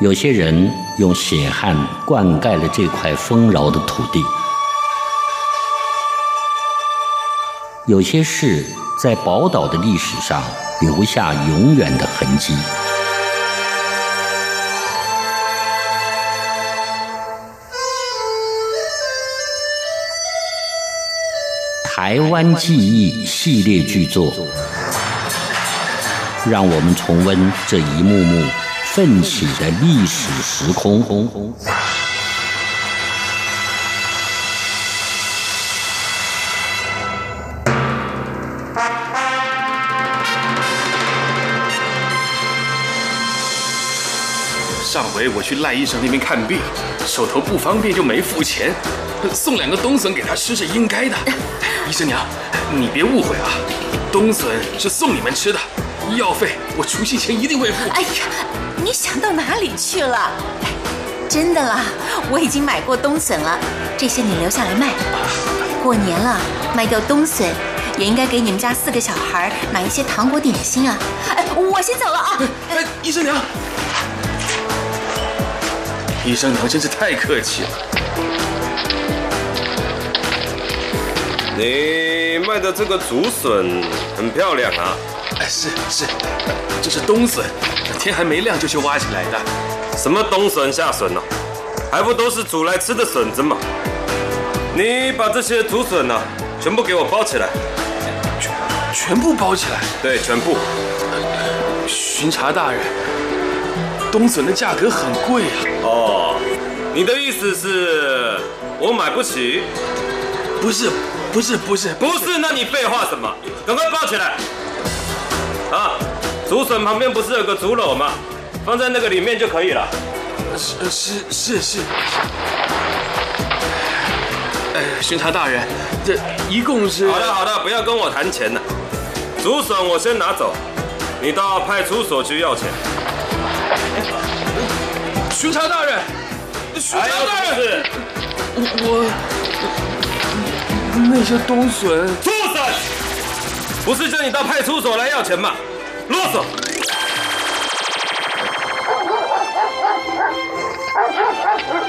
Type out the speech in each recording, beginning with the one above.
有些人用血汗灌溉了这块丰饶的土地，有些事在宝岛的历史上留下永远的痕迹。台湾记忆系列剧作，让我们重温这一幕幕。奋起的历史时空。上回我去赖医生那边看病，手头不方便就没付钱，送两个冬笋给他吃是应该的。医生娘，你别误会啊，冬笋是送你们吃的，医药费我除夕前一定会付。哎呀！你想到哪里去了？真的啦，我已经买过冬笋了，这些你留下来卖。过年了，卖掉冬笋，也应该给你们家四个小孩买一些糖果点心啊。哎，我先走了啊。哎，医生娘，医生娘真是太客气了。你卖的这个竹笋很漂亮啊。哎，是是，这是冬笋。天还没亮就去挖起来的，什么冬笋夏笋呢？还不都是煮来吃的笋子吗？你把这些竹笋呢，全部给我包起来，全全部包起来。对，全部。巡查大人，冬笋的价格很贵啊。哦，你的意思是我买不起？不是，不是，不是，不是，那你废话什么？赶快包起来！啊！竹笋旁边不是有个竹篓吗？放在那个里面就可以了。是是是是。哎，巡查大人，这一共是……好的好的，不要跟我谈钱了。竹笋我先拿走，你到派出所去要钱。巡查大人，巡查大人，我我那些冬笋，住手！不是叫你到派出所来要钱吗？啰嗦！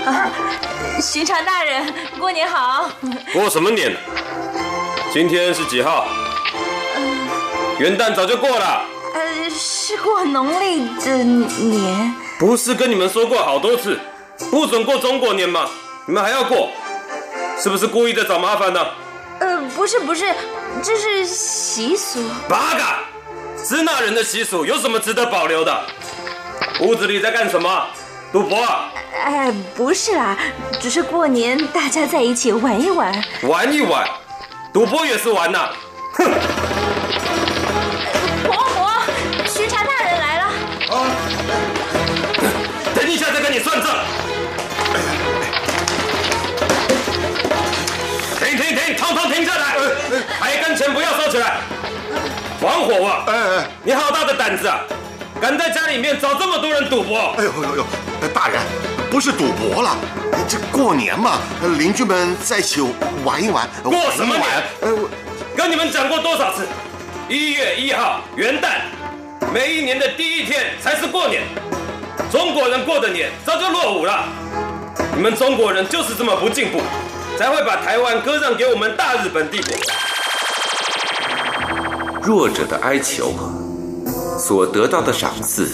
啊，巡查大人，过年好！过什么年？今天是几号？元旦早就过了。呃，是过农历的年。不是跟你们说过好多次，不准过中国年吗？你们还要过？是不是故意在找麻烦呢？呃，不是不是，这是习俗。八嘎！支那人的习俗有什么值得保留的？屋子里在干什么？赌博？哎，不是啦，只是过年大家在一起玩一玩。玩一玩？赌博也是玩呐！哼！婆婆，巡查大人来了。啊！等一下再跟你算账。停停停，统统停下来！还跟钱不要收起来。玩火啊！哎哎，你好大的胆子啊！敢在家里面找这么多人赌博！哎呦呦呦！大人，不是赌博了，这过年嘛，邻居们在一起玩一玩。过什么年？呃，跟你们讲过多少次？一月一号元旦，每一年的第一天才是过年。中国人过的年早就落伍了。你们中国人就是这么不进步，才会把台湾割让给我们大日本帝国。弱者的哀求，所得到的赏赐，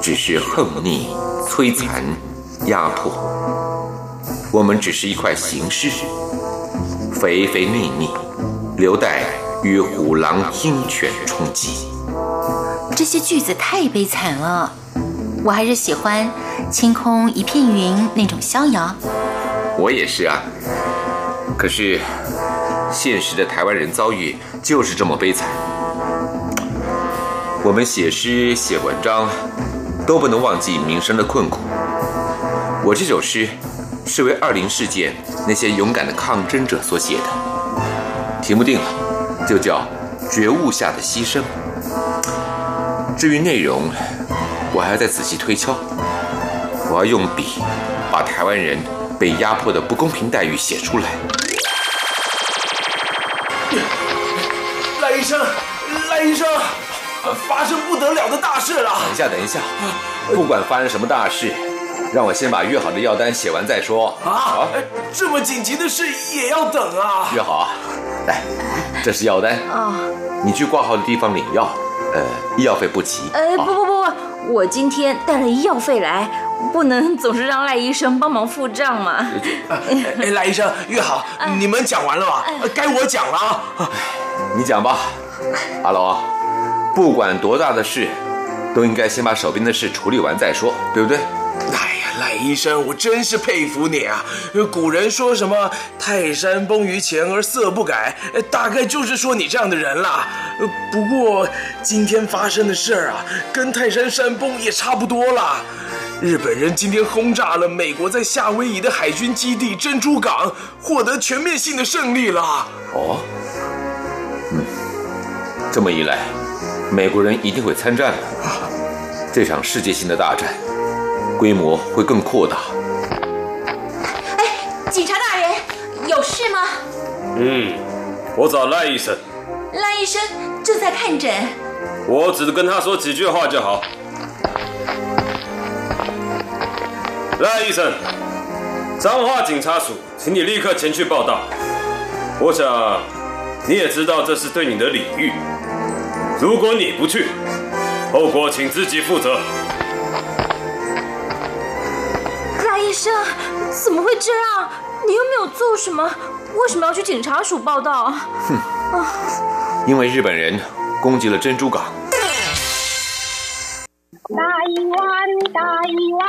只是横逆、摧残、压迫。我们只是一块形式，肥肥腻腻，留待与虎狼鹰犬冲击。这些句子太悲惨了。我还是喜欢“清空一片云”那种逍遥。我也是啊。可是，现实的台湾人遭遇就是这么悲惨。我们写诗写文章，都不能忘记民生的困苦。我这首诗是为二零事件那些勇敢的抗争者所写的，题目定了，就叫《觉悟下的牺牲》。至于内容，我还要再仔细推敲。我要用笔把台湾人被压迫的不公平待遇写出来。赖医生，赖医生，发生不得了的大事了！等一下，等一下，不管发生什么大事，让我先把约好的药单写完再说。啊，这么紧急的事也要等啊！约好啊，来，这是药单啊，你去挂号的地方领药。呃，医药费不齐。呃，不不不不，我今天带了医药费来，不能总是让赖医生帮忙付账嘛。哎，赖医生，约好，你们讲完了吧？该我讲了啊。你讲吧，阿龙，不管多大的事，都应该先把手边的事处理完再说，对不对？哎呀，赖医生，我真是佩服你啊！古人说什么“泰山崩于前而色不改”，大概就是说你这样的人啦。不过今天发生的事儿啊，跟泰山山崩也差不多啦。日本人今天轰炸了美国在夏威夷的海军基地珍珠港，获得全面性的胜利了。哦，嗯，这么一来，美国人一定会参战的。这场世界性的大战。规模会更扩大。哎，警察大人，有事吗？嗯，我找赖医生。赖医生正在看诊。我只是跟他说几句话就好。赖医生，彰化警察署，请你立刻前去报道。我想你也知道这是对你的礼遇。如果你不去，后果请自己负责。赖医生，怎么会这样？你又没有做什么，为什么要去警察署报道？哼，因为日本人攻击了珍珠港。大一湾，大一湾，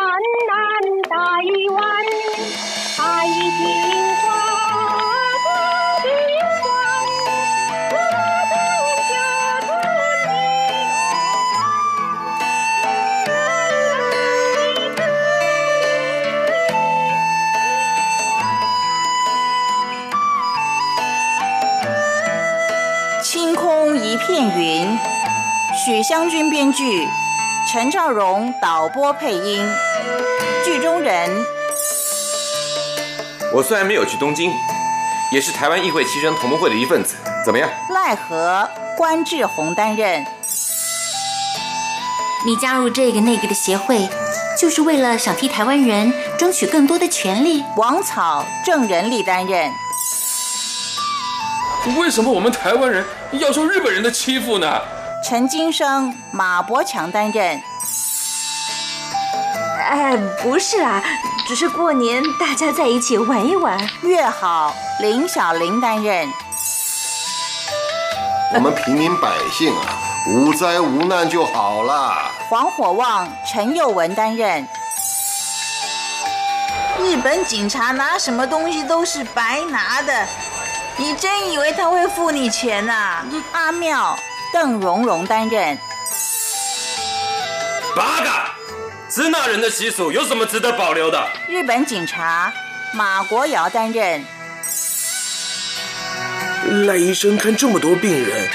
许湘君编剧，陈兆荣导播配音，剧中人。我虽然没有去东京，也是台湾议会齐声同盟会的一份子，怎么样？奈何关志宏担任。你加入这个那个的协会，就是为了想替台湾人争取更多的权利。王草郑仁利担任。为什么我们台湾人要受日本人的欺负呢？陈金生、马伯强担任。哎，不是啦，只是过年大家在一起玩一玩，越好。林小玲担任。我们平民百姓啊，无灾无难就好了。黄火旺、陈佑文担任。日本警察拿什么东西都是白拿的。你真以为他会付你钱呐？阿妙、邓荣荣担任。八嘎！支那人的习俗有什么值得保留的？日本警察马国尧担任。赖医生看这么多病人，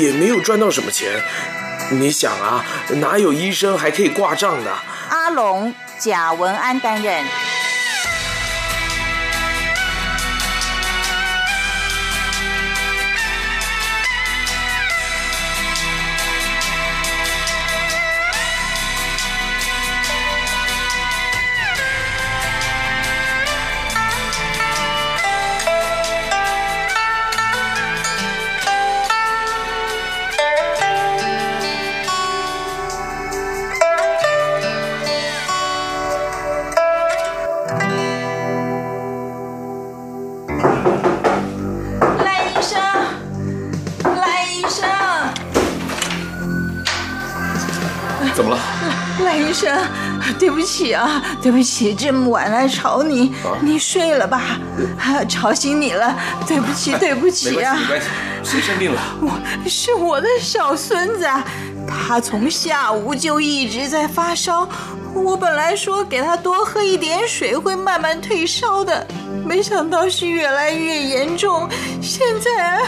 也没有赚到什么钱。你想啊，哪有医生还可以挂账的？阿龙、贾文安担任。起啊，对不起，这么晚来吵你，你睡了吧？啊，吵醒你了，对不起，对不起啊关系，没。关系。谁生病了？我是我的小孙子啊，他从下午就一直在发烧。我本来说给他多喝一点水会慢慢退烧的，没想到是越来越严重，现在啊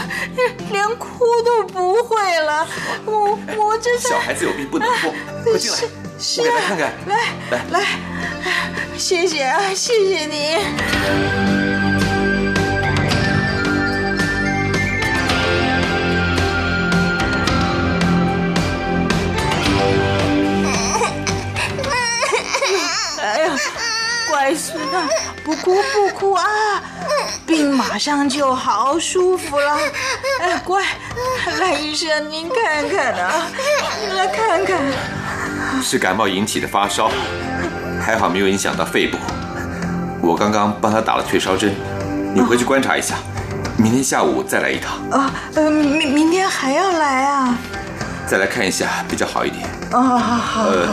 连哭都不会了。我我这才小孩子有病不能哭，快进来，是我给他看看。来来来，谢谢啊，谢谢你。哎呀，乖孙啊，不哭不哭啊，病马上就好，舒服了。哎，乖，赖医生您看看啊，您来看看。是感冒引起的发烧，还好没有影响到肺部。我刚刚帮他打了退烧针，你回去观察一下，明天下午再来一趟，啊，呃，明明天还要来啊？再来看一下比较好一点。哦，好好。呃，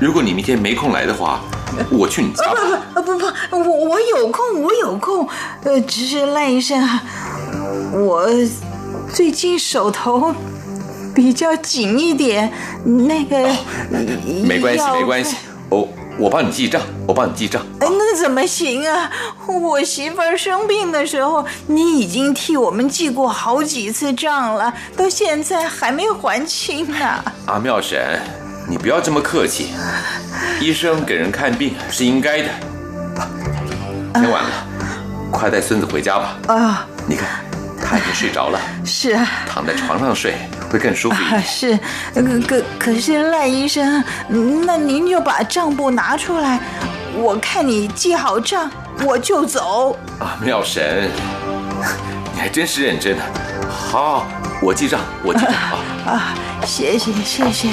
如果你明天没空来的话，我去你家。不不不不，我我有空，我有空。呃，只是赖医生啊，我最近手头比较紧一点，那个、没关系，没关系。我，我帮你记账，我帮你记账。哎，那怎么行啊？我媳妇儿生病的时候，你已经替我们记过好几次账了，到现在还没还清呢。阿妙婶，你不要这么客气。医生给人看病是应该的。天晚了，快带孙子回家吧。啊，你看，他已经睡着了，是啊。躺在床上睡会更舒服一啊，点。是，可可可是赖医生，那您就把账簿拿出来，我看你记好账，我就走。啊，妙神，你还真是认真的。好，我记账，我记账啊。啊，谢谢谢谢。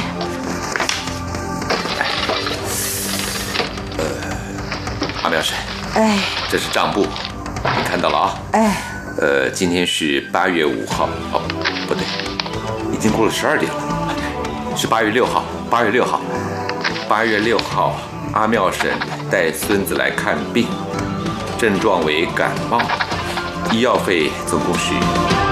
阿妙婶，哎这是账簿，你看到了啊？哎，呃，今天是八月五号，哦，不对，已已经过了十二点了，是八月六号，八月六号，八月六号，阿妙婶带孙子来看病，症状为感冒，医药费总共是。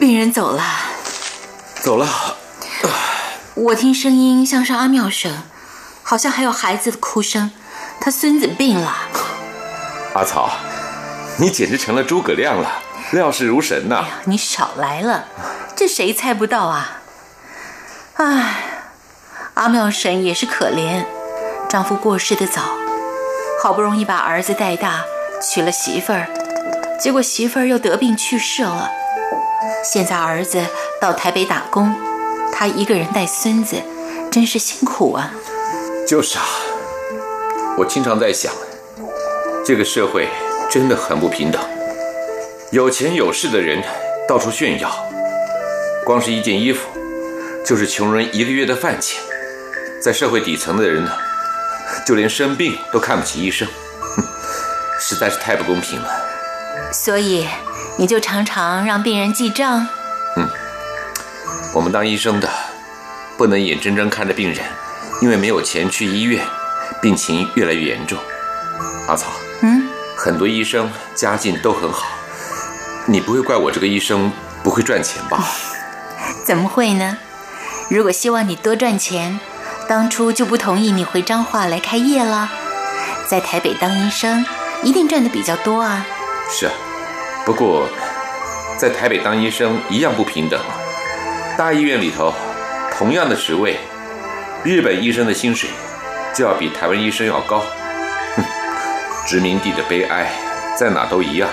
病人走了，走了，我听声音像是阿妙声，好像还有孩子的哭声。他孙子病了，阿草，你简直成了诸葛亮了，料事如神呐、你少来了，这谁猜不到啊？唉，阿妙婶也是可怜，丈夫过世的早，好不容易把儿子带大，娶了媳妇儿，结果媳妇儿又得病去世了。现在儿子到台北打工，他一个人带孙子，真是辛苦啊。就是啊，我经常在想，这个社会真的很不平等。有钱有势的人到处炫耀，光是一件衣服，就是穷人一个月的饭钱。在社会底层的人呢，就连生病都看不起医生，哼，实在是太不公平了。所以你就常常让病人记账。嗯我们当医生的，不能眼睁睁看着病人因为没有钱去医院，病情越来越严重。阿草，嗯，很多医生家境都很好，你不会怪我这个医生不会赚钱吧？怎么会呢？如果希望你多赚钱，当初就不同意你回彰化来开业了。在台北当医生，一定赚的比较多啊。是啊，不过在台北当医生一样不平等。大医院里头，同样的职位，日本医生的薪水就要比台湾医生要高。哼，殖民地的悲哀在哪都一样。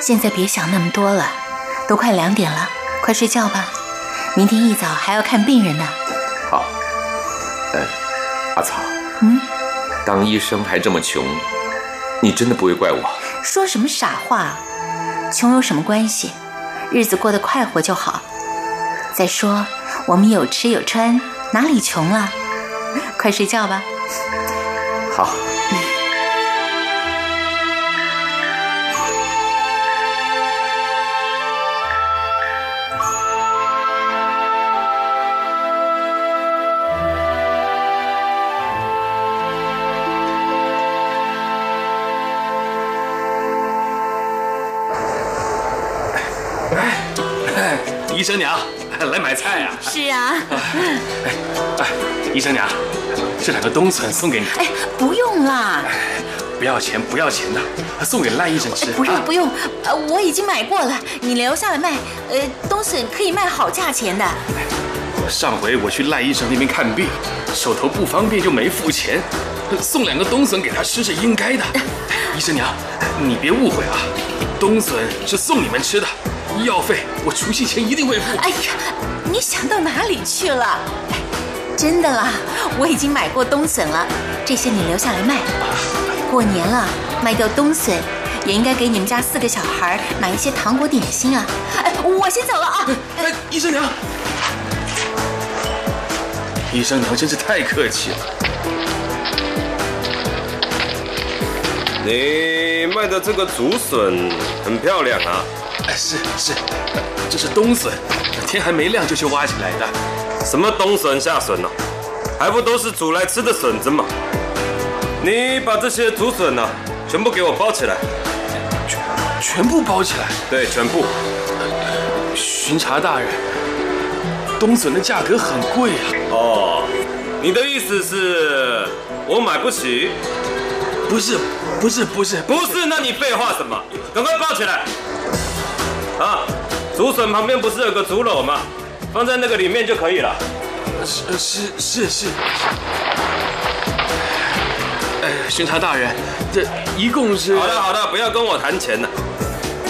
现在别想那么多了，都快两点了，快睡觉吧。明天一早还要看病人呢。好，呃，阿草，嗯，当医生还这么穷，你真的不会怪我？说什么傻话？穷有什么关系？日子过得快活就好。再说我们有吃有穿，哪里穷了？快睡觉吧。好。哎，医生娘，来买菜啊、是啊，哎，医生娘，这两个冬笋送给你，哎，不用啦，不要钱，不要钱的，送给赖医生吃。不用啊。不用，呃，我已经买过了，你留下来卖，呃，冬笋可以卖好价钱的。上回我去赖医生那边看病，手头不方便就没付钱，送两个冬笋给他吃是应该的。医生娘，你别误会啊，冬笋是送你们吃的，医药费我除夕前一定会付。哎呀，你想到哪里去了？哎真的啦，我已经买过冬笋了，这些你留下来卖。过年了，卖掉冬笋，也应该给你们家四个小孩买一些糖果点心啊。哎，我先走了啊。哎，医生娘，医生娘真是太客气了。你卖的这个竹笋很漂亮啊，哎，是是，这是冬笋，天还没亮就去挖起来的。什么冬笋夏笋呢、还不都是煮来吃的笋子吗？你把这些竹笋呢、全部给我包起来。全全部包起来。对，全部。巡查大人，冬笋的价格很贵啊。哦，你的意思是我买不起？不是，不是，不是，不是？那你废话什么？赶快包起来！啊，竹笋旁边不是有个竹篓吗？放在那个里面就可以了。是是是是。哎，巡查大人，这一共是……好的好的，不要跟我谈钱了。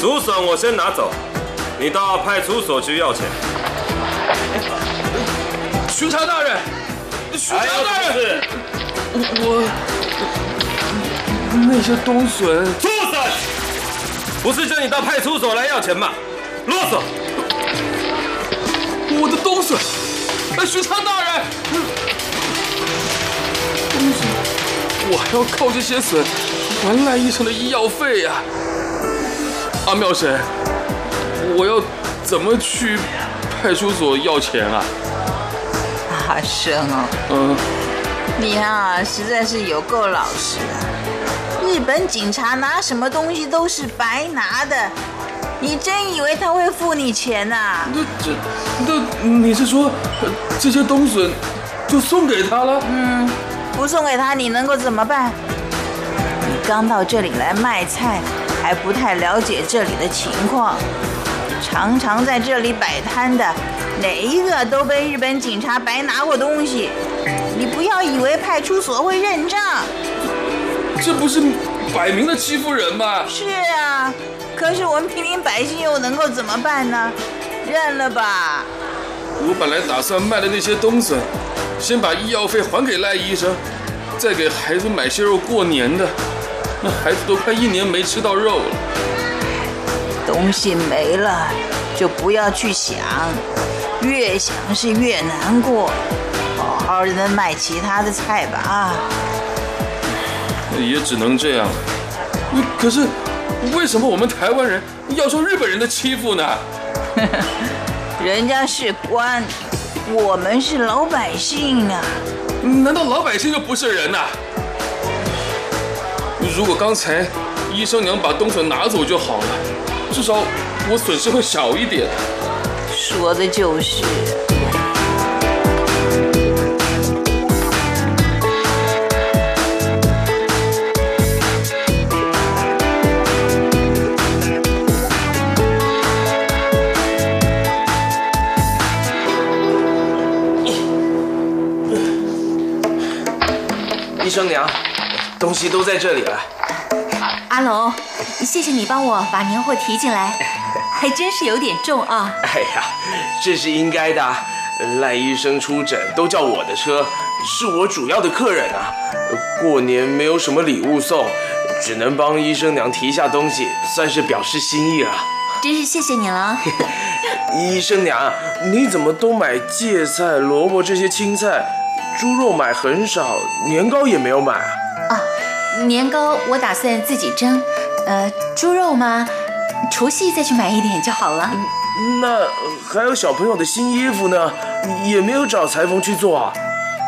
竹笋我先拿走，你到派出所去要钱。巡查大人，巡查大人？我那些冬笋！不是叫你到派出所来要钱吗？啰嗦！我的东西，哎，巡查大人，东西，我还要靠这些笋还赖医生的医药费呀、阿妙神，我要怎么去派出所要钱啊？阿生啊，嗯，你啊，实在是有够老实啊！日本警察拿什么东西都是白拿的，你真以为他会付你钱呐、那这那你是说呃这些冬笋就送给他了？嗯，不送给他，你能够怎么办？你刚到这里来卖菜，还不太了解这里的情况，常常在这里摆摊的，哪一个都被日本警察白拿过东西。你不要以为派出所会认账。这不是摆明了欺负人吗？是啊，可是我们平民百姓又能够怎么办呢？认了吧。我本来打算卖的那些东西，先把医药费还给赖医生，再给孩子买些肉过年的。那孩子都快一年没吃到肉了。东西没了，就不要去想，越想是越难过。好好的卖其他的菜吧啊！也只能这样。可是，为什么我们台湾人要受日本人的欺负呢？人家是官，我们是老百姓啊。难道老百姓就不是人呐、如果刚才医生娘把冬笋拿走就好了，至少我损失会少一点。说的就是。生娘，东西都在这里了。阿龙，谢谢你帮我把年货提进来，还真是有点重啊。哎呀，这是应该的啊。赖医生出诊都叫我的车，是我主要的客人啊。过年没有什么礼物送，只能帮医生娘提一下东西，算是表示心意了。真是谢谢你了。医生娘，你怎么都买芥菜、萝卜这些青菜，猪肉买很少，年糕也没有买啊？啊，年糕我打算自己蒸，呃，猪肉嘛，除夕再去买一点就好了。那还有小朋友的新衣服呢，也没有找裁缝去做啊？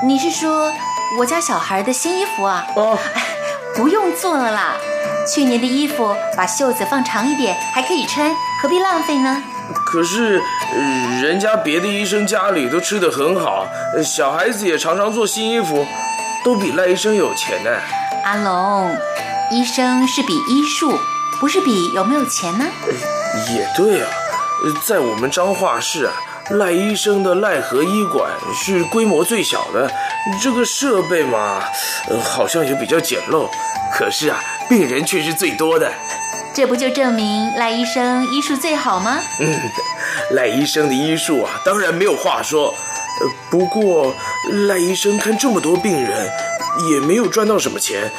你是说我家小孩的新衣服啊？哦，不用做了啦。去年的衣服把袖子放长一点，还可以穿，何必浪费呢？可是，人家别的医生家里都吃得很好，小孩子也常常做新衣服，都比赖医生有钱呢。阿龙，医生是比医术，不是比有没有钱呢？也对啊，在我们彰化市啊，赖医生的赖和医馆是规模最小的，这个设备嘛，好像也比较简陋。可是啊，病人却是最多的。这不就证明赖医生医术最好吗？嗯，赖医生的医术啊，当然没有话说。呃，不过赖医生看这么多病人，也没有赚到什么钱。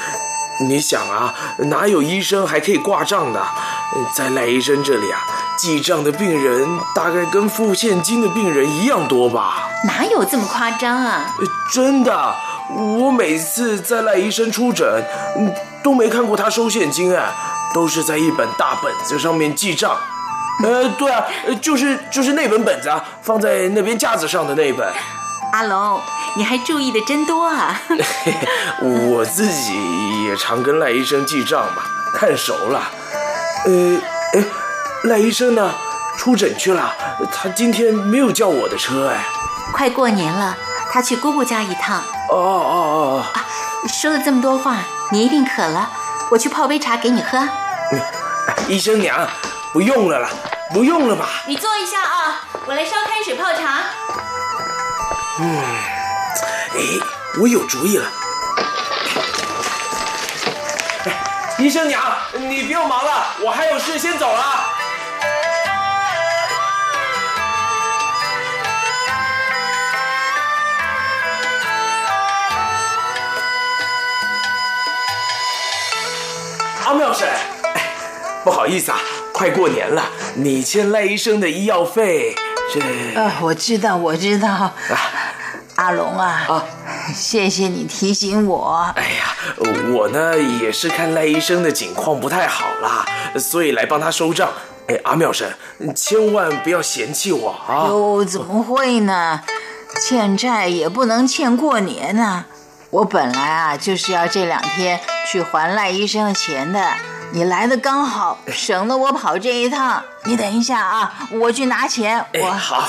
你想啊，哪有医生还可以挂账的？在赖医生这里啊，记账的病人大概跟付现金的病人一样多吧？哪有这么夸张啊？真的，我每次在赖医生出诊，都没看过他收现金啊。都是在一本大本子上面记账，呃，对啊，就是就是那本本子啊，放在那边架子上的那本。阿龙，你还注意的真多啊！我自己也常跟赖医生记账嘛，看熟了。呃，哎，赖医生呢？出诊去了，他今天没有叫我的车哎。快过年了，他去姑姑家一趟。哦哦哦！啊，说了这么多话，你一定渴了。我去泡杯茶给你喝。医生娘，不用了啦，不用了吧？你坐一下啊，我来烧开水泡茶。嗯，哎，我有主意了。医生娘，你不用忙了，我还有事，先走了。阿妙婶，不好意思啊，快过年了，你欠赖医生的医药费，这……啊，我知道，我知道。啊，阿龙啊，啊，谢谢你提醒我。哎呀，我呢也是看赖医生的景况不太好啦，所以来帮他收账。哎，阿妙婶，千万不要嫌弃我啊！哟，怎么会呢？欠债也不能欠过年呐。我本来啊就是要这两天去还赖医生的钱的，你来的刚好，省得我跑这一趟。你等一下啊，我去拿钱。我好。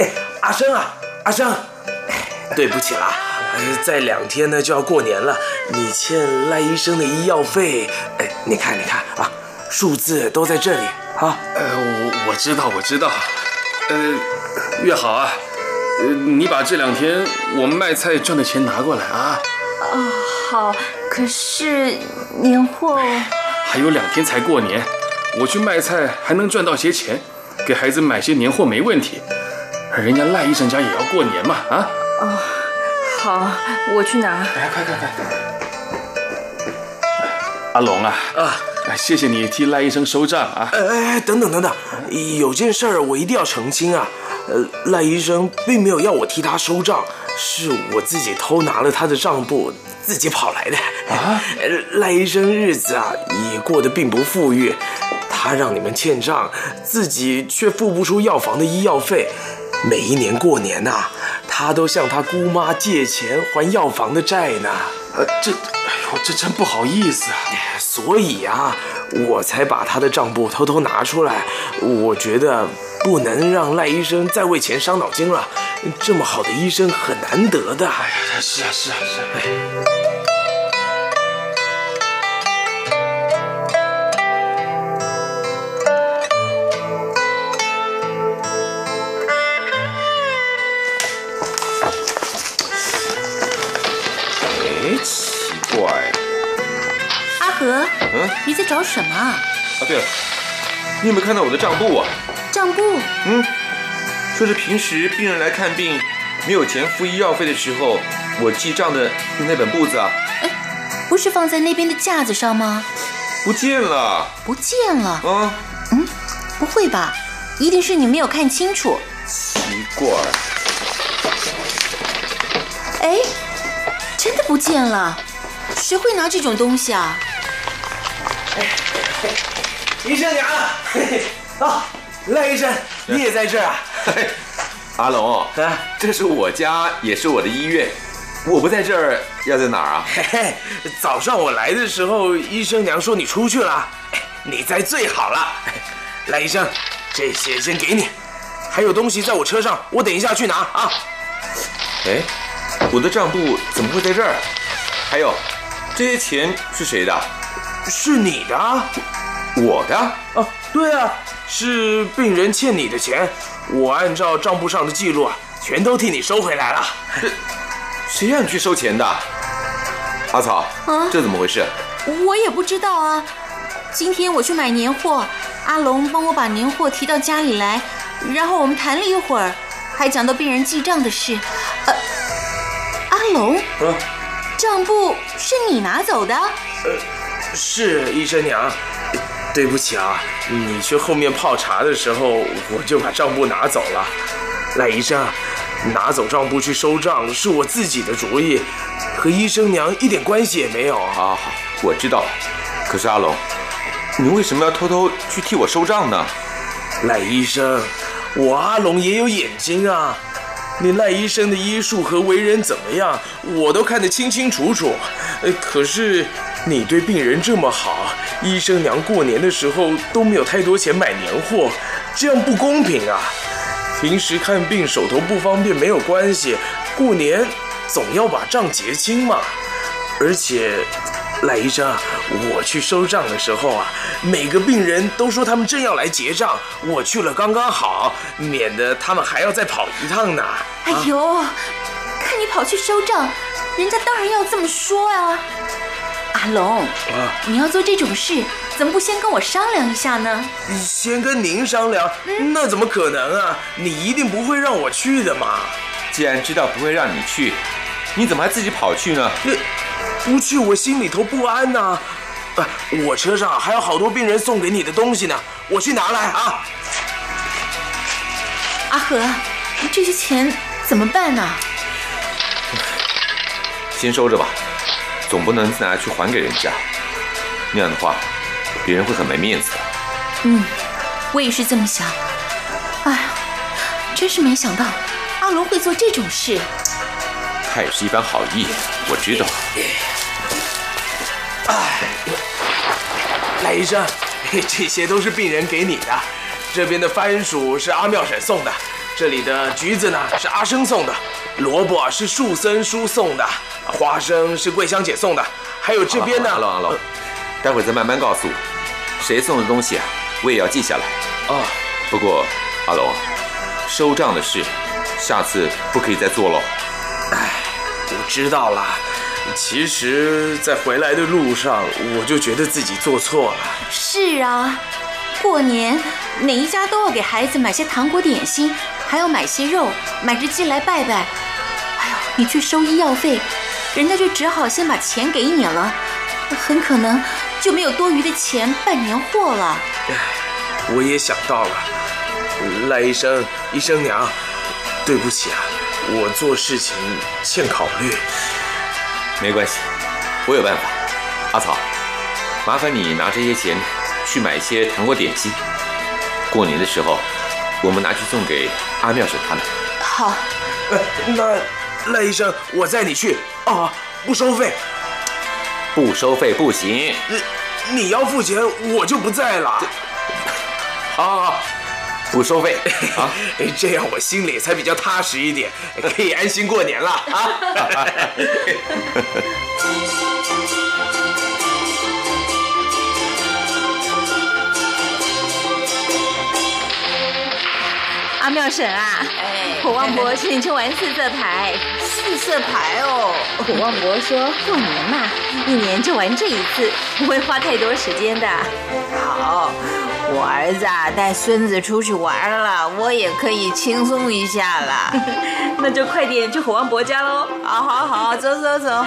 哎，阿生啊，阿生，对不起啦。再两天呢就要过年了，你欠赖医生的医药费，哎，你看你看啊，数字都在这里啊。呃，我我知道我知道，呃，月好啊，呃，你把这两天我们卖菜赚的钱拿过来啊。哦，好，可是年货还有两天才过年，我去卖菜还能赚到些钱，给孩子买些年货没问题。人家赖医生家也要过年嘛，啊。哦。好，我去拿。哎，快快快！阿龙啊，啊，谢谢你替赖医生收账啊。哎哎，等等等等，有件事儿我一定要澄清啊。呃，赖医生并没有要我替他收账，是我自己偷拿了他的账簿，自己跑来的。啊，赖医生日子啊也过得并不富裕，他让你们欠账，自己却付不出药房的医药费。每一年过年呐。他都向他姑妈借钱还药房的债呢，呃，这，哎呦，这真不好意思啊。所以啊，我才把他的账簿偷偷拿出来。我觉得不能让赖医生再为钱伤脑筋了，这么好的医生很难得的。哎呀，是啊，是啊，是啊。嗯，你在找什么啊？啊，对了，你有没有看到我的账簿啊？账簿？嗯，说是平时病人来看病，没有钱付医药费的时候，我记账的那本簿子啊，哎不是放在那边的架子上吗？不见了。不见了。啊，嗯，不会吧？一定是你没有看清楚。奇怪。哎，真的不见了，谁会拿这种东西啊？医生娘，啊，赖医生，你也在这儿啊？阿龙，啊，这是我家，也是我的医院。我不在这儿，要在哪儿啊？嘿嘿，早上我来的时候，医生娘说你出去了，你在最好了。赖医生，这些先给你，还有东西在我车上，我等一下去拿啊。哎，我的账簿怎么会在这儿？还有，这些钱是谁的？是你的啊？我的？啊，对啊，是病人欠你的钱，我按照账簿上的记录啊，全都替你收回来了。谁让你去收钱的？阿草，啊这怎么回事？我也不知道啊。今天我去买年货，阿龙帮我把年货提到家里来，然后我们谈了一会儿，还讲到病人记账的事。呃，阿龙，啊，账簿是你拿走的？是医生娘，对不起啊，你去后面泡茶的时候，我就把账簿拿走了。赖医生，拿走账簿去收账是我自己的主意，和医生娘一点关系也没有啊。好好，我知道。可是阿龙，你为什么要偷偷去替我收账呢？赖医生，我阿龙也有眼睛啊。你赖医生的医术和为人怎么样，我都看得清清楚楚。呃，可是你对病人这么好，医生娘过年的时候都没有太多钱买年货，这样不公平啊！平时看病手头不方便没有关系，过年总要把账结清嘛。而且，赖医生，我去收账的时候啊，每个病人都说他们正要来结账，我去了刚刚好，免得他们还要再跑一趟呢。哎呦，看你跑去收账，人家当然要这么说啊。阿龙，啊，你要做这种事，怎么不先跟我商量一下呢？先跟您商量，那怎么可能啊？你一定不会让我去的嘛。既然知道不会让你去，你怎么还自己跑去呢？不去我心里头不安呐、啊。我车上还有好多病人送给你的东西呢，我去拿来啊。阿和，这些钱怎么办呢？先收着吧，总不能拿去还给人家。那样的话，别人会很没面子的。嗯，我也是这么想。哎呀，真是没想到阿龙会做这种事。他也是一番好意，我知道。哎赖医生，这些都是病人给你的。这边的番薯是阿妙婶送的，这里的橘子呢是阿生送的，萝卜是树森叔送的，花生是桂香姐送的，还有这边呢。阿龙阿龙，待会儿再慢慢告诉我，谁送的东西啊，我也要记下来。哦，不过阿龙，收账的事，下次不可以再做喽。哎，我知道了。其实，在回来的路上，我就觉得自己做错了。是啊，过年每一家都要给孩子买些糖果点心，还要买些肉，买只鸡来拜拜。哎呦，你去收医药费，人家就只好先把钱给你了，很可能就没有多余的钱办年货了。唉，我也想到了，赖医生、医生娘，对不起啊，我做事情欠考虑。没关系，我有办法。阿草，麻烦你拿这些钱去买一些糖果点心，过年的时候我们拿去送给阿妙婶他们。好，呃，那赖医生，我载你去啊，不收费。不收费不行。你你要付钱，我就不在了。好好好，不收费 啊，这样我心里才比较踏实一点，可以安心过年了啊。阿妙婶啊，哎火旺伯请你去玩四色牌。四色牌哦，火旺伯说过年嘛，一年就玩这一次，不会花太多时间的。好，我儿子啊带孙子出去玩了，我也可以轻松一下了。那就快点去火旺伯家喽！好好好，走走走。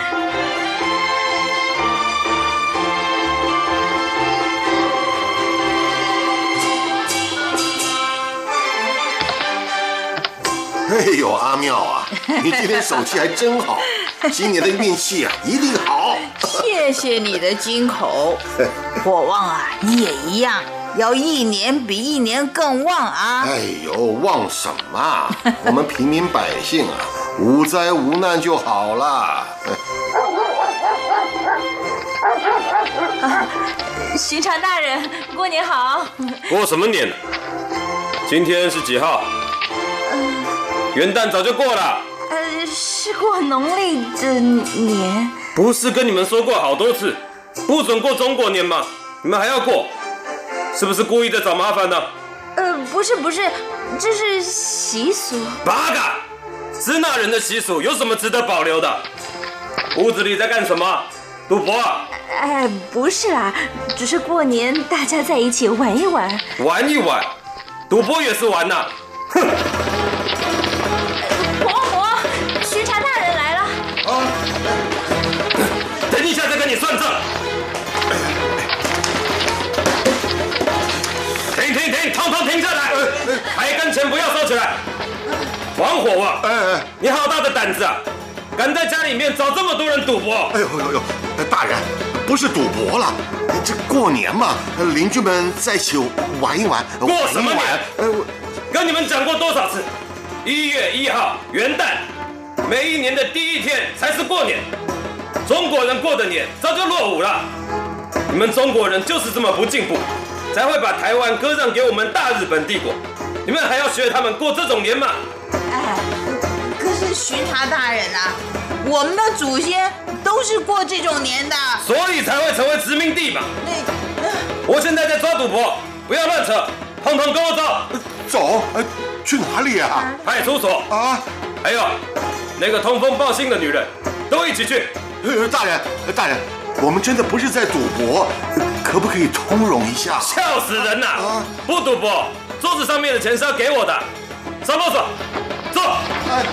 哎呦，阿妙啊，你今天手气还真好，今年的运气啊一定好。谢谢你的金口，我旺啊，你也一样，要一年比一年更旺啊！哎呦，旺什么？我们平民百姓啊，无灾无难就好了。啊，巡查大人，过年好！过什么年？今天是几号？元旦早就过了。呃，是过农历的年。不是跟你们说过好多次，不准过中国年吗？你们还要过，是不是故意的找麻烦呢？呃，不是不是，这是习俗。八嘎！支那人的习俗有什么值得保留的？屋子里在干什么？赌博？哎，不是啦，只是过年大家在一起玩一玩。玩一玩？赌博也是玩呐！哼！停停下来！还跟钱不要收起来！防火啊，哎哎，你好大的胆子啊！敢在家里面找这么多人赌博？哎呦呦呦！大人，不是赌博了，这过年嘛，邻居们在一起玩一玩。过什么年？呃，跟你们讲过多少次？一月一号元旦，每一年的第一天才是过年。中国人过的年早就落伍了。你们中国人就是这么不进步，才会把台湾割让给我们大日本帝国。你们还要学他们过这种年吗？哎，可是巡查大人啊，我们的祖先都是过这种年的，所以才会成为殖民地嘛。那，我现在在抓赌博，不要乱扯，统统跟我走。走？去哪里啊？派出所啊！还有那个通风报信的女人，都一起去。大人，大人，我们真的不是在赌博，可不可以通融一下？笑死人了！啊、不赌博，桌子上面的钱是要给我的。少啰嗦，走。哎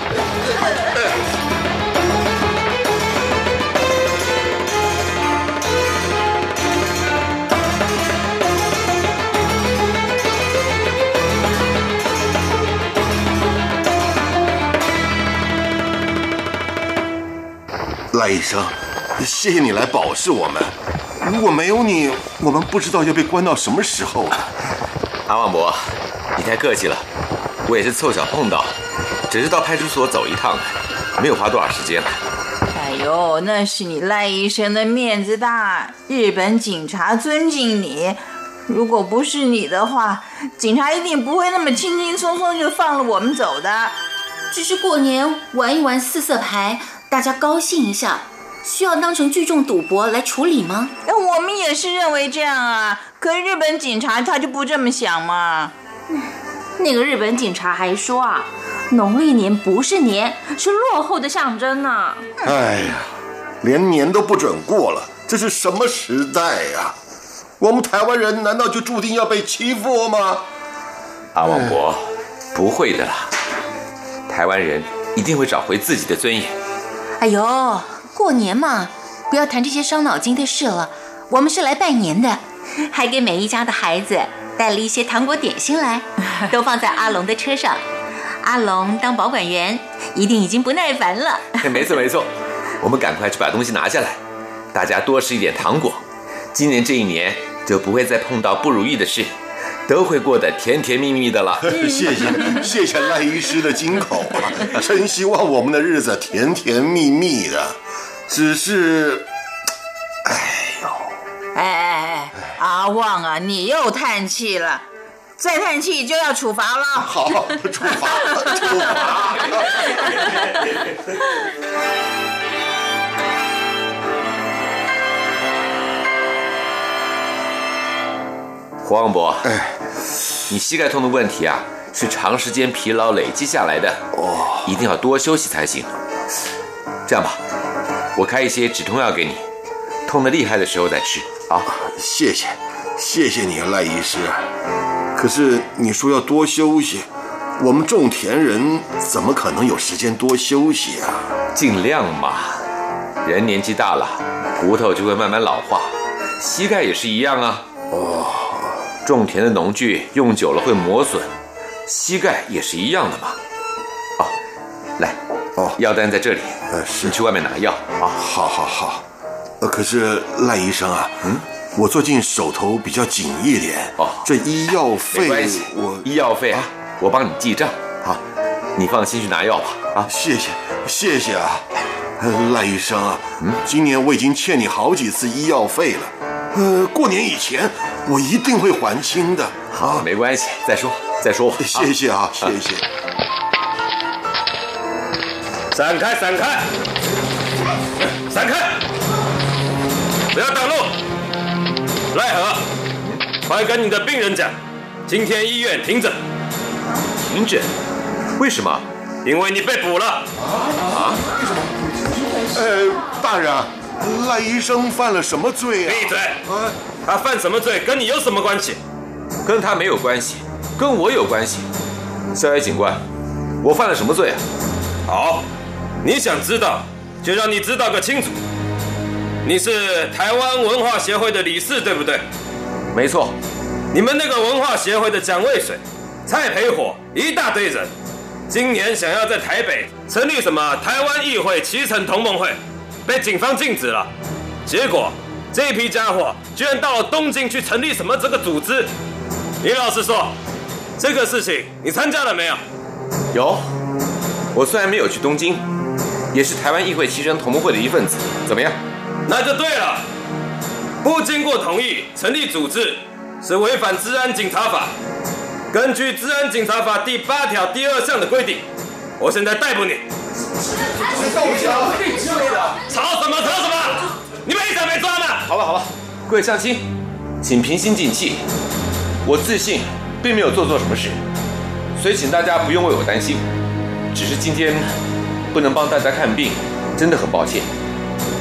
赖医生，谢谢你来保释我们。如果没有你，我们不知道要被关到什么时候了。阿旺伯，你太客气了，我也是凑巧碰到，只是到派出所走一趟，没有花多少时间。哎呦，那是你赖医生的面子大，日本警察尊敬你。如果不是你的话，警察一定不会那么轻轻松松就放了我们走的。只是过年玩一玩四色牌。大家高兴一下，需要当成聚众赌博来处理吗？哎，我们也是认为这样啊。可日本警察他就不这么想嘛。那个日本警察还说啊，农历年不是年，是落后的象征呢。哎呀，连年都不准过了，这是什么时代呀？我们台湾人难道就注定要被欺负吗？阿旺伯，不会的啦，台湾人一定会找回自己的尊严。哎呦，过年嘛，不要谈这些伤脑筋的事了。我们是来拜年的，还给每一家的孩子带了一些糖果点心来，都放在阿龙的车上。阿龙当保管员，一定已经不耐烦了。没错没错，我们赶快去把东西拿下来，大家多吃一点糖果，今年这一年就不会再碰到不如意的事。都会过得甜甜蜜蜜的了。谢谢谢谢赖医师的金口啊！真希望我们的日子甜甜蜜蜜的。只是，哎呦，哎哎哎，阿旺啊，你又叹气了，再叹气就要处罚了。好，处罚，处罚。胡旺伯，哎，你膝盖痛的问题啊，是长时间疲劳累积下来的，哦，一定要多休息才行。这样吧，我开一些止痛药给你，痛的厉害的时候再吃。啊，谢谢，谢谢你，赖医师。可是你说要多休息，我们种田人怎么可能有时间多休息啊？尽量嘛。人年纪大了，骨头就会慢慢老化，膝盖也是一样啊。哦，种田的农具用久了会磨损，膝盖也是一样的嘛。哦，来，哦，药单在这里，呃，是你去外面拿药啊。好好好。呃，可是赖医生啊，嗯，我最近手头比较紧一点。哦，这医药费没关系，我医药费啊，我帮你记账啊。你放心去拿药吧。啊，谢谢谢谢啊，呃赖医生啊，嗯，今年我已经欠你好几次医药费了，呃，过年以前我一定会还清的。好，没关系，再说再说吧。谢谢啊，谢谢。闪开，闪开，闪开！不要挡路！赖和，快跟你的病人讲，今天医院停诊。停诊？为什么？因为你被捕了。啊？为什么？呃，大人，赖医生犯了什么罪啊？闭嘴！他犯什么罪跟你有什么关系？跟他没有关系，跟我有关系。肖野警官，我犯了什么罪啊？好，你想知道，就让你知道个清楚。你是台湾文化协会的理事，对不对？没错。你们那个文化协会的蒋渭水、蔡培火一大堆人，今年想要在台北成立什么台湾议会七城同盟会，被警方禁止了。结果这批家伙居然到了东京去成立什么这个组织。你老实说，这个事情你参加了没有？有。我虽然没有去东京，也是台湾议会七城同盟会的一份子。怎么样？那就对了。不经过同意成立组织，是违反治安警察法。根据治安警察法第八条第二项的规定，我现在逮捕你。吵什么吵什么？你们一直没抓呢？好了好了，各位乡亲，请平心静气。我自信并没有做错什么事，所以请大家不用为我担心。只是今天不能帮大家看病，真的很抱歉。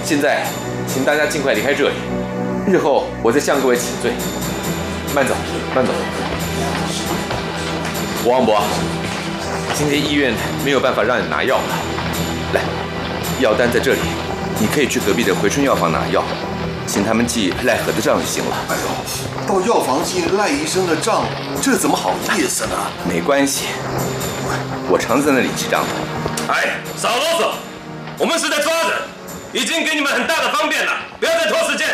现在，请大家尽快离开这里，日后我再向各位请罪。慢走，慢走。王博，今天医院没有办法让你拿药了。来，药单在这里，你可以去隔壁的回春药房拿药，请他们记赖和的账就行了。哎呦，到药房记赖医生的账，这怎么好意思呢？没关系，我常在那里记账的。哎，少啰嗦，我们是在抓人，已经给你们很大的方便了，不要再拖时间。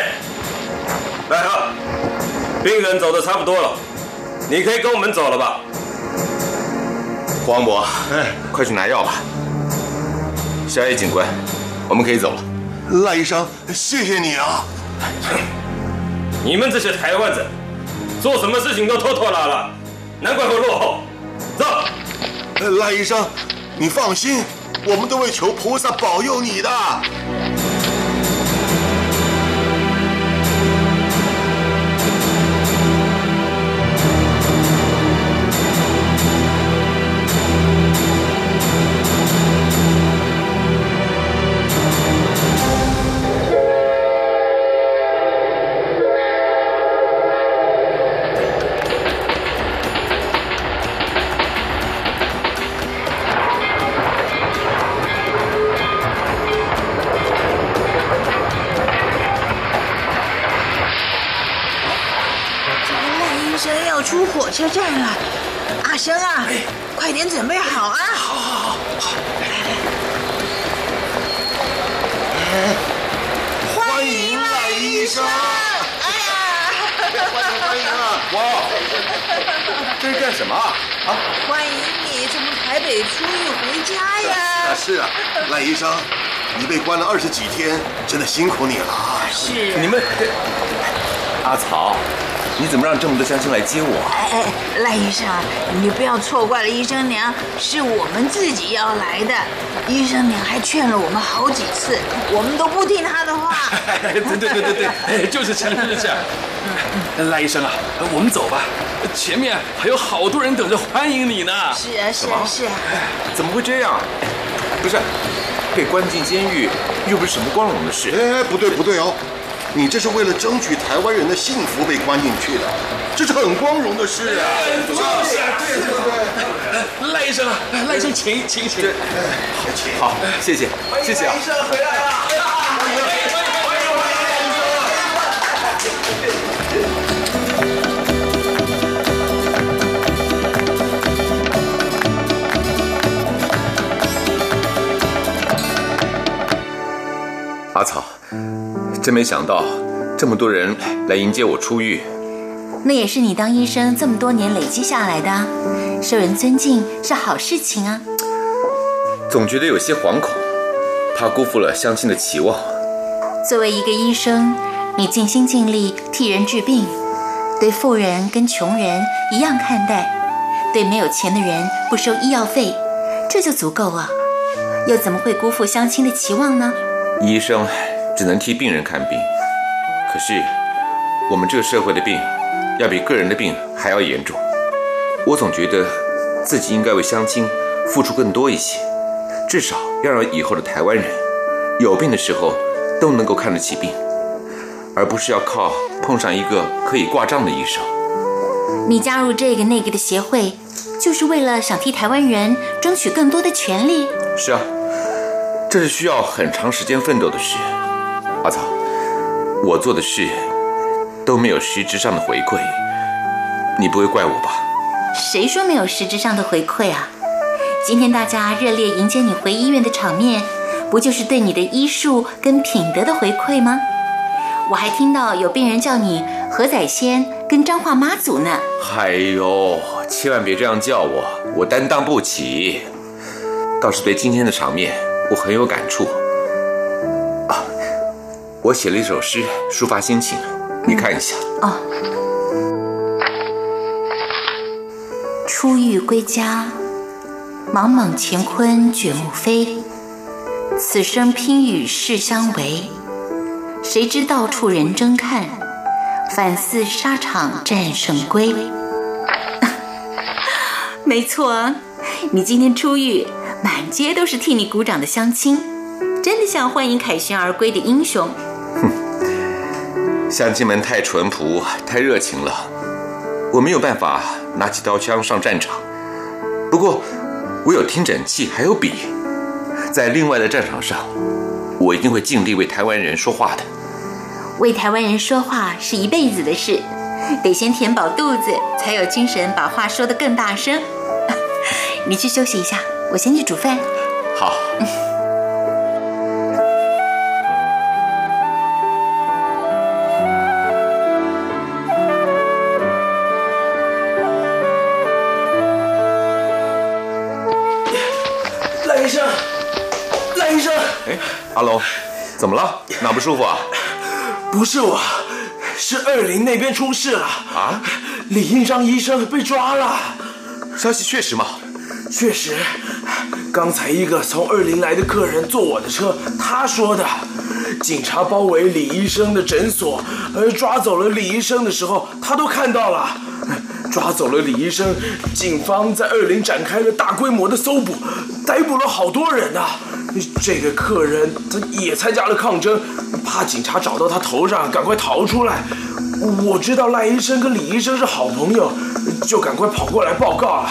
来哈，病人走的差不多了，你可以跟我们走了吧？黄伯，哎，快去拿药吧。小野警官，我们可以走了。赖医生，谢谢你啊！你们这些台湾人，做什么事情都拖拖拉拉，难怪会落后。走。赖医生，你放心，我们都会求菩萨保佑你的。真的辛苦你了啊！是，你们阿草。你怎么让这么多乡亲来接我？哎哎，赖医生，你不要错怪了医生娘，是我们自己要来的。医生娘还劝了我们好几次，我们都不听她的话。对对对对对，哎，就是这样，就是这样。赖医生啊，我们走吧，前面还有好多人等着欢迎你呢。是啊，是啊，是啊。怎么会这样？不是，被关进监狱又不是什么光荣的事。哎，不对不对哦。你这是为了争取台湾人的幸福被关进去的，这是很光荣的事啊！就是啊，对对对。赖医生，赖医生，请请请。好，请。好，谢谢，谢谢啊。医生回来了。阿草，真没想到这么多人来迎接我出狱。那也是你当医生这么多年累积下来的，受人尊敬是好事情啊。总觉得有些惶恐，怕辜负了乡亲的期望。作为一个医生，你尽心尽力替人治病，对富人跟穷人一样看待，对没有钱的人不收医药费，这就足够了。又怎么会辜负乡亲的期望呢？医生只能替病人看病，可是我们这个社会的病，要比个人的病还要严重。我总觉得自己应该为乡亲付出更多一些，至少要让以后的台湾人有病的时候都能够看得起病，而不是要靠碰上一个可以挂账的医生。你加入这个那个的协会，就是为了想替台湾人争取更多的权利。是啊。这是需要很长时间奋斗的事，阿草，我做的事都没有实质上的回馈，你不会怪我吧？谁说没有实质上的回馈啊？今天大家热烈迎接你回医院的场面，不就是对你的医术跟品德的回馈吗？我还听到有病人叫你何仔仙跟张化妈祖呢。哎呦，千万别这样叫我，我担当不起。倒是对今天的场面。我很有感触啊！我写了一首诗抒发心情，你看一下。哦。出狱归家，莽莽乾坤卷木飞。此生拼与世相违，谁知到处人争看，反似沙场战胜归。没错，你今天出狱。满街都是替你鼓掌的乡亲，真的像欢迎凯旋而归的英雄。哼，乡亲们太淳朴、太热情了，我没有办法拿起刀枪上战场。不过，我有听诊器，还有笔，在另外的战场上，我一定会尽力为台湾人说话的。为台湾人说话是一辈子的事，得先填饱肚子，才有精神把话说得更大声。你去休息一下。我先去煮饭。好。赖医生，赖医生。哎，阿龙，怎么了？哪不舒服啊？不是我，是二林那边出事了。啊？李应章医生被抓了。消息确实吗？确实，刚才一个从二零来的客人坐我的车，他说的，警察包围李医生的诊所，而抓走了李医生的时候，他都看到了。抓走了李医生，警方在二零展开了大规模的搜捕，逮捕了好多人呐。这个客人他也参加了抗争，怕警察找到他头上，赶快逃出来。我知道赖医生跟李医生是好朋友，就赶快跑过来报告了。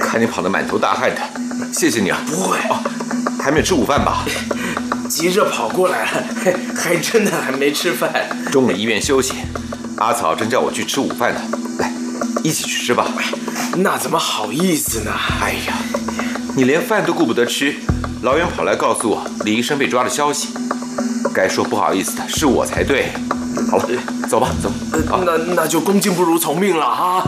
看你跑得满头大汗的，谢谢你啊！不会哦，还没有吃午饭吧？急着跑过来了，还真的还没吃饭。中了医院休息，阿草正叫我去吃午饭呢。来，一起去吃吧。那怎么好意思呢？哎呀，你连饭都顾不得吃，老远跑来告诉我李医生被抓的消息，该说不好意思的是我才对。好了，走吧，走。那那就恭敬不如从命了哈。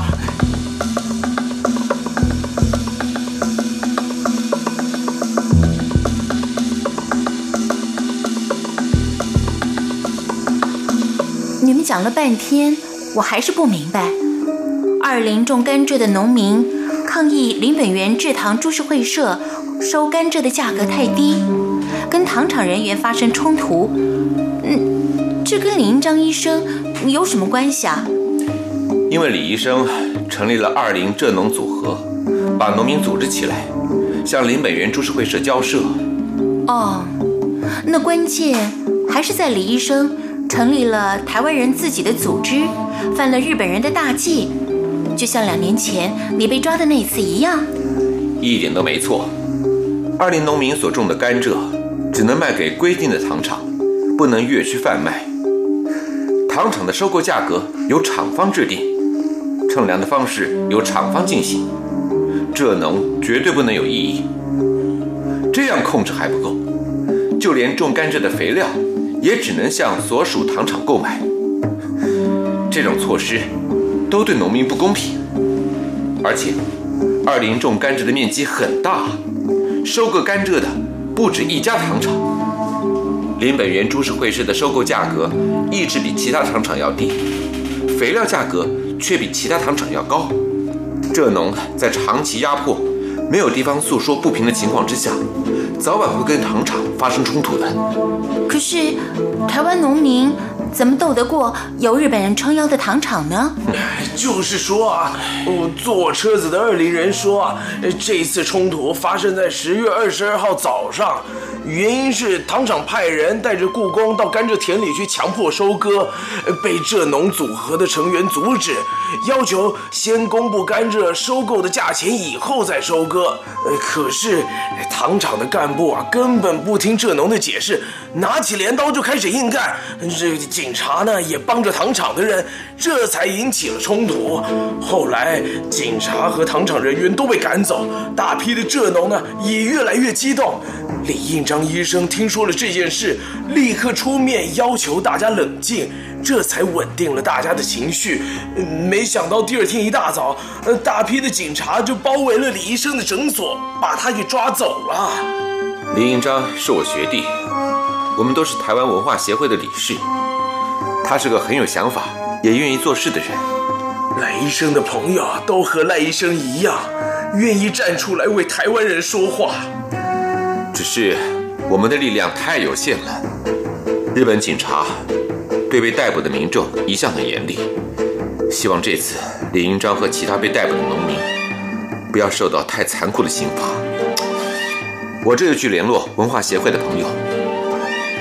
讲了半天，我还是不明白。二林种甘蔗的农民抗议林本源制糖株式会社收甘蔗的价格太低，跟糖厂人员发生冲突。嗯，这跟李英章医生有什么关系啊？因为李医生成立了二林蔗农组合，把农民组织起来，向林本源株式会社交涉。哦，那关键还是在李医生。成立了台湾人自己的组织，犯了日本人的大忌，就像两年前你被抓的那次一样。一点都没错。二林农民所种的甘蔗，只能卖给规定的糖厂，不能越区贩卖。糖厂的收购价格由厂方制定，称量的方式由厂方进行，蔗农绝对不能有异议。这样控制还不够，就连种甘蔗的肥料，也只能向所属糖厂购买。这种措施都对农民不公平，而且二林种甘蔗的面积很大，收购甘蔗的不止一家糖厂。林本源株式会社的收购价格一直比其他糖厂要低，肥料价格却比其他糖厂要高。蔗农在长期压迫、没有地方诉说不平的情况之下，早晚会跟糖厂发生冲突的。可是台湾农民怎么斗得过由日本人撑腰的糖厂呢？就是说啊，我，坐车子的二零人说啊，这次冲突发生在十月二十二号早上，原因是糖厂派人带着雇工到甘蔗田里去强迫收割，被蔗农组合的成员阻止，要求先公布甘蔗收购的价钱，以后再收割。可是糖厂的干部啊，根本不听蔗农的解释，拿起镰刀就开始硬干。这警察呢，也帮着糖厂的人，这才引起了冲突。后来，警察和糖厂人员都被赶走，大批的蔗农呢也越来越激动。李应章医生听说了这件事，立刻出面要求大家冷静，这才稳定了大家的情绪。没想到第二天一大早，呃，大批的警察就包围了李医生的诊所，把他给抓走了。李应章是我学弟，我们都是台湾文化协会的理事。他是个很有想法，也愿意做事的人。赖医生的朋友都和赖医生一样，愿意站出来为台湾人说话。只是我们的力量太有限了。日本警察对被逮捕的民众一向很严厉，希望这次李英章和其他被逮捕的农民不要受到太残酷的刑罚。我这就去联络文化协会的朋友，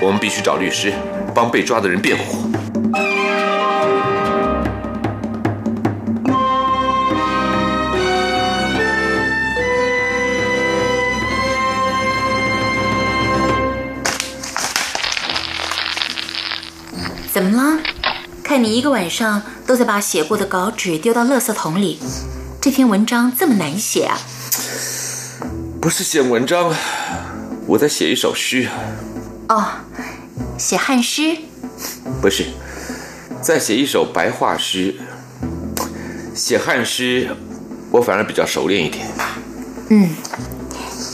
我们必须找律师帮被抓的人辩护。怎么了？看你一个晚上都在把写过的稿纸丢到垃圾桶里，这篇文章这么难写啊？不是写文章，我在写一首诗。哦，写汉诗？不是，在写一首白话诗。写汉诗，我反而比较熟练一点。嗯，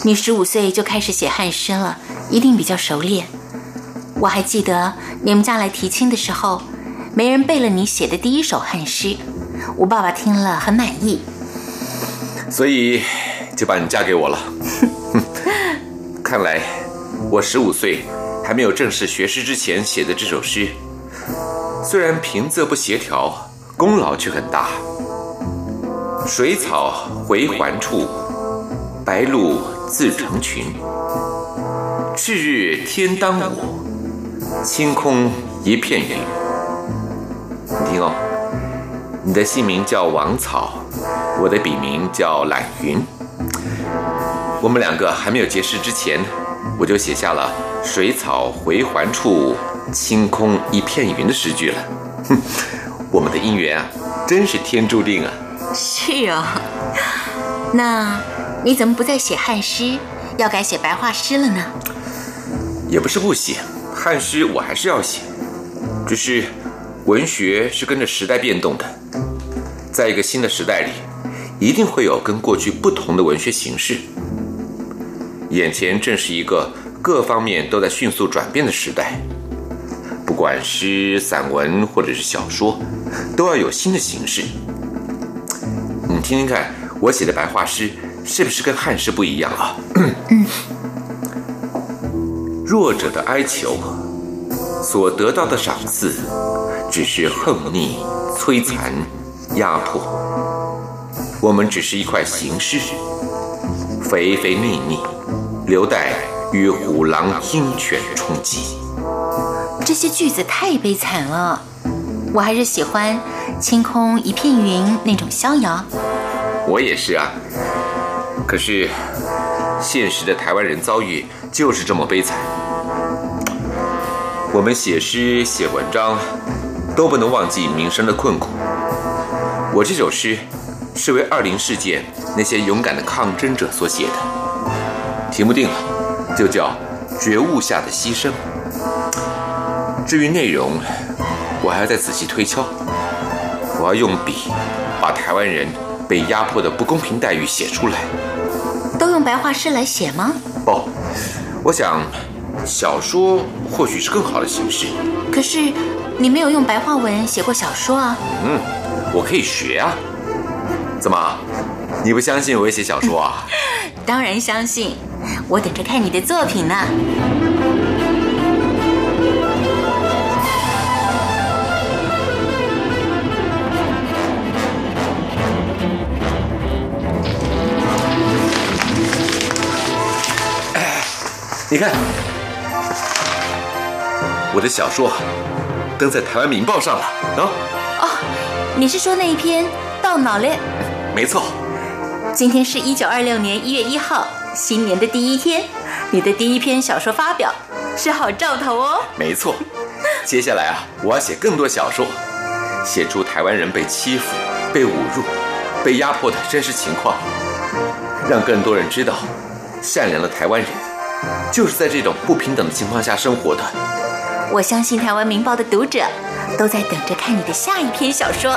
你十五岁就开始写汉诗了，一定比较熟练。我还记得你们家来提亲的时候，没人背了你写的第一首汉诗，我爸爸听了很满意，所以就把你嫁给我了。看来我十五岁还没有正式学诗之前写的这首诗，虽然平仄不协调，功劳却很大。水草回环处，白鹭自成群。赤日天当午。清空一片云。你听哦，你的姓名叫王草，我的笔名叫懒云。我们两个还没有结识之前，我就写下了“水草回环处，清空一片云”的诗句了。哼，我们的姻缘啊，真是天注定啊！是哦，那你怎么不再写汉诗，要改写白话诗了呢？也不是不写。汉诗我还是要写，只是文学是跟着时代变动的，在一个新的时代里，一定会有跟过去不同的文学形式。眼前正是一个各方面都在迅速转变的时代，不管诗、散文或者是小说，都要有新的形式。你听听看，我写的白话诗是不是跟汉诗不一样啊？弱者的哀求，所得到的赏赐，只是横逆、摧残、压迫。我们只是一块行尸，肥肥腻腻，留待与虎狼鹰犬冲击。这些句子太悲惨了。我还是喜欢“清空一片云”那种逍遥。我也是啊。可是，现实的台湾人遭遇就是这么悲惨。我们写诗写文章，都不能忘记民生的困苦。我这首诗，是为二零事件那些勇敢的抗争者所写的。题目定了，就叫《觉悟下的牺牲》。至于内容，我还要再仔细推敲。我要用笔，把台湾人被压迫的不公平待遇写出来。都用白话诗来写吗？不，我想小说或许是更好的形式。可是你没有用白话文写过小说啊。嗯，我可以学啊。怎么，你不相信我会写小说啊？当然相信，我等着看你的作品呢。你看，我的小说登在《台湾民报》上了啊！哦，你是说那一篇《到脑嘞》？没错。今天是一九二六年一月一号，新年的第一天，你的第一篇小说发表，是好兆头哦。没错。接下来啊，我要写更多小说，写出台湾人被欺负、被侮辱、被压迫的真实情况，让更多人知道，善良的台湾人。就是在这种不平等的情况下生活的。我相信《台湾民报》的读者都在等着看你的下一篇小说。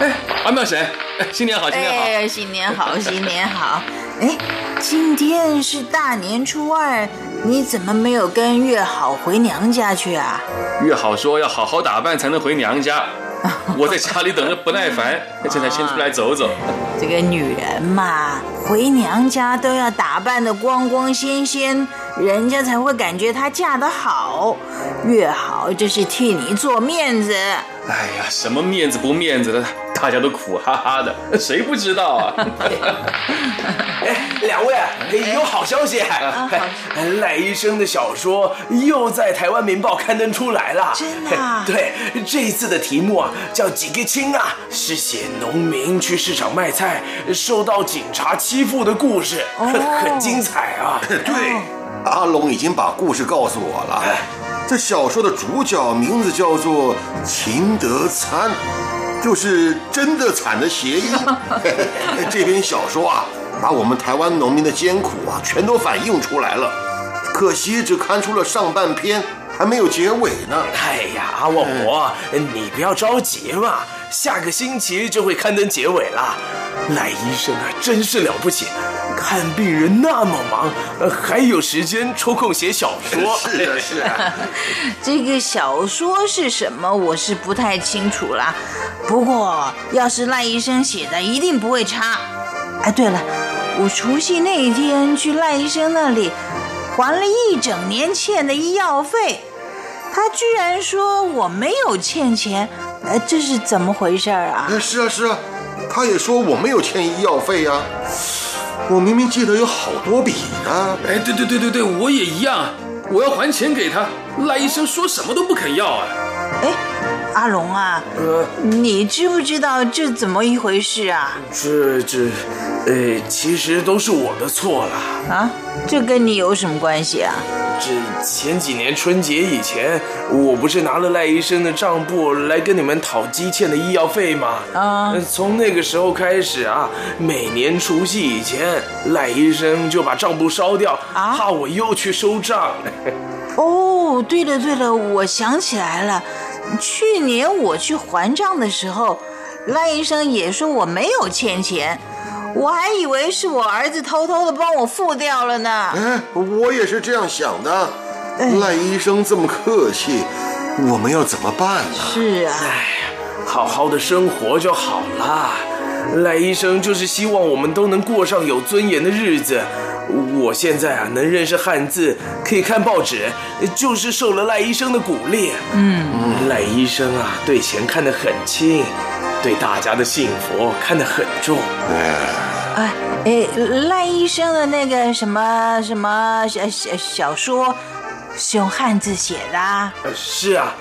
哎，阿妙婶，新年好，新年好！哎，新年好，新年好！哎，今天是大年初二。你怎么没有跟月好回娘家去啊？月好说要好好打扮才能回娘家，我在家里等着不耐烦，现在先出来走走。这个女人嘛，回娘家都要打扮的光光鲜鲜，人家才会感觉她嫁得好。越好就是替你做面子。哎呀，什么面子不面子的？大家都苦哈哈的，谁不知道啊？哎，两位，有好消息！赖医生的小说又在台湾民报刊登出来了。真的？对，这一次的题目啊叫《几个亲》啊，是写农民去市场卖菜受到警察欺负的故事，很精彩啊。对，阿龙已经把故事告诉我了。这小说的主角名字叫做秦德参。就是真的惨的谐音。这篇小说啊，把我们台湾农民的艰苦啊，全都反映出来了。可惜只刊出了上半篇，还没有结尾呢。哎呀，阿旺伯，你不要着急嘛，下个星期就会刊登结尾了。赖医生啊，真是了不起。看病人那么忙，还有时间抽空写小说。是的，是啊。这个小说是什么，我是不太清楚啦。不过要是赖医生写的，一定不会差。哎，对了，我除夕那一天去赖医生那里，还了一整年欠的医药费，他居然说我没有欠钱，呃，这是怎么回事啊？是啊，是啊，他也说我没有欠医药费呀。我明明记得有好多笔呢。哎，对对对对对，我也一样。我要还钱给他，赖医生说什么都不肯要啊。哎，阿龙啊，呃，你知不知道这怎么一回事啊？这这，呃，其实都是我的错了。啊？这跟你有什么关系啊？这前几年春节以前，我不是拿了赖医生的账簿来跟你们讨积欠的医药费吗？啊，从那个时候开始啊，每年除夕以前，赖医生就把账簿烧掉，啊怕我又去收账。哦，对了对了，我想起来了，去年我去还账的时候，赖医生也说我没有欠钱。我还以为是我儿子偷偷的帮我付掉了呢。哎，我也是这样想的。赖医生这么客气，我们要怎么办呢？是啊，哎，好好的生活就好了。赖医生就是希望我们都能过上有尊严的日子。我现在啊，能认识汉字，可以看报纸，就是受了赖医生的鼓励。嗯，赖医生啊，对钱看得很轻。对大家的幸福看得很重。哎哎，赖医生的那个什么什么小小小说，是用汉字写的、啊。是啊，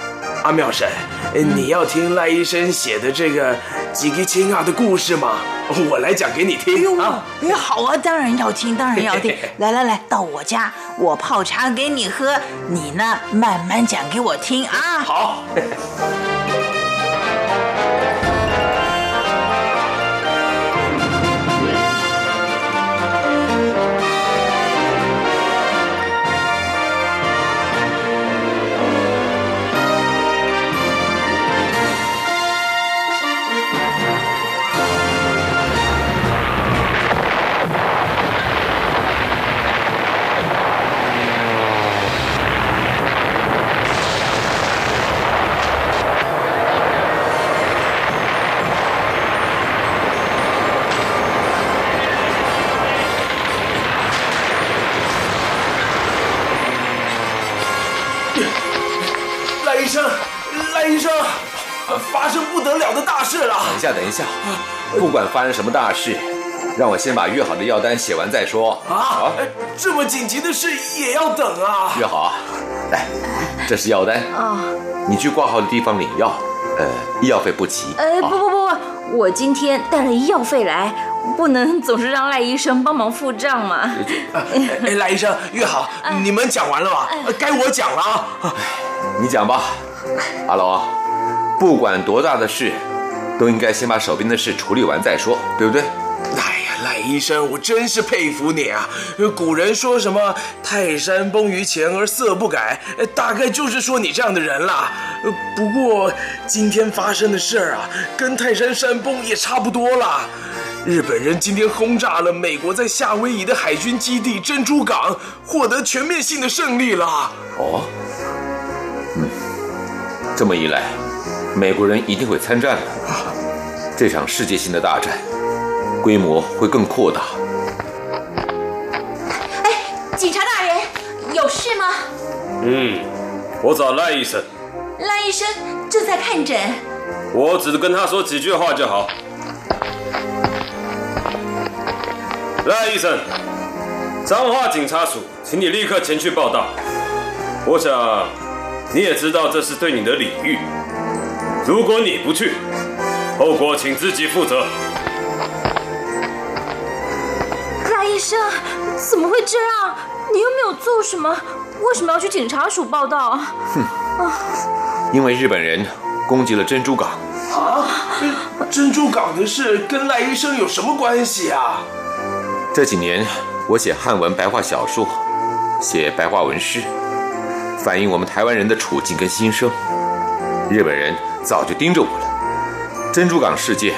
阿妙婶，呃你要听赖医生写的这个几个亲啊的故事吗？我来讲给你哎呦听啊。，哎好啊，当然要听，当然要听。来来来，到我家，我泡茶给你喝，你呢慢慢讲给我听啊。好。发生不得了的大事了！等一下，等一下，不管发生什么大事，让我先把约好的药单写完再说。啊，这么紧急的事也要等啊！约好啊，来，这是药单，啊，你去挂号的地方领药，呃，医药费不齐。哎，不啊不不不，我今天带了医药费来，不能总是让赖医生帮忙付账嘛。哎，赖医生，约好，你们讲完了吧？该我讲了啊！你讲吧，阿龙，不管多大的事，都应该先把手边的事处理完再说，对不对？哎呀，赖医生，我真是佩服你啊！古人说什么“泰山崩于前而色不改”，呃大概就是说你这样的人啦。呃不过今天发生的事儿啊，跟泰山山崩也差不多啦。日本人今天轰炸了美国在夏威夷的海军基地珍珠港，获得全面性的胜利了。哦，嗯，这么一来，美国人一定会参战的。这场世界性的大战，规模会更扩大。哎，警察大人，有事吗？嗯，我找赖医生，赖医生正在看诊。我只是跟他说几句话就好。赖医生，彰化警察署，请你立刻前去报道。我想你也知道这是对你的礼遇，如果你不去，后果请自己负责。赖医生，怎么会这样？你又没有做什么，为什么要去警察署报道啊？哼？因为日本人攻击了珍珠港，啊，珍珠港的事跟赖医生有什么关系啊？这几年我写汉文白话小说，写白话文诗，反映我们台湾人的处境跟心声。日本人早就盯着我了。珍珠港事件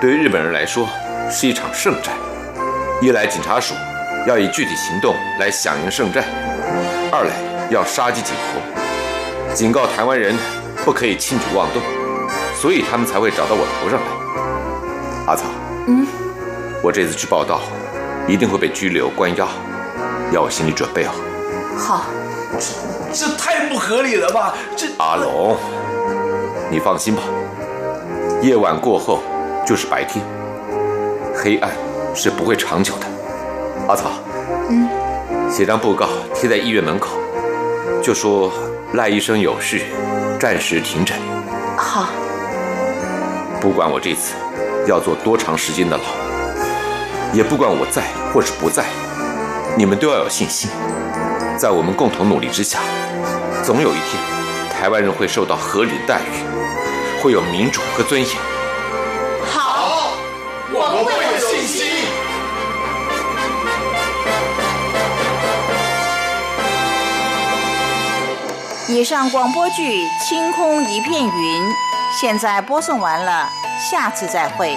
对于日本人来说是一场圣战，一来警察署要以具体行动来响应圣战，二来要杀鸡儆猴，警告台湾人不可以轻举妄动，所以他们才会找到我头上来。阿草，嗯，我这次去报道，一定会被拘留关押，要我心理准备好。好，这太不合理了吧？这阿龙，你放心吧，夜晚过后就是白天，黑暗是不会长久的。阿草，嗯，写张布告贴在医院门口，就说赖医生有事，暂时停诊。好，不管我这次要坐多长时间的牢，也不管我在或是不在，你们都要有信心，在我们共同努力之下，总有一天，台湾人会受到合理的待遇，会有民主和尊严。好，我们会有信心。以上广播剧《清空一片云》现在播送完了，下次再会。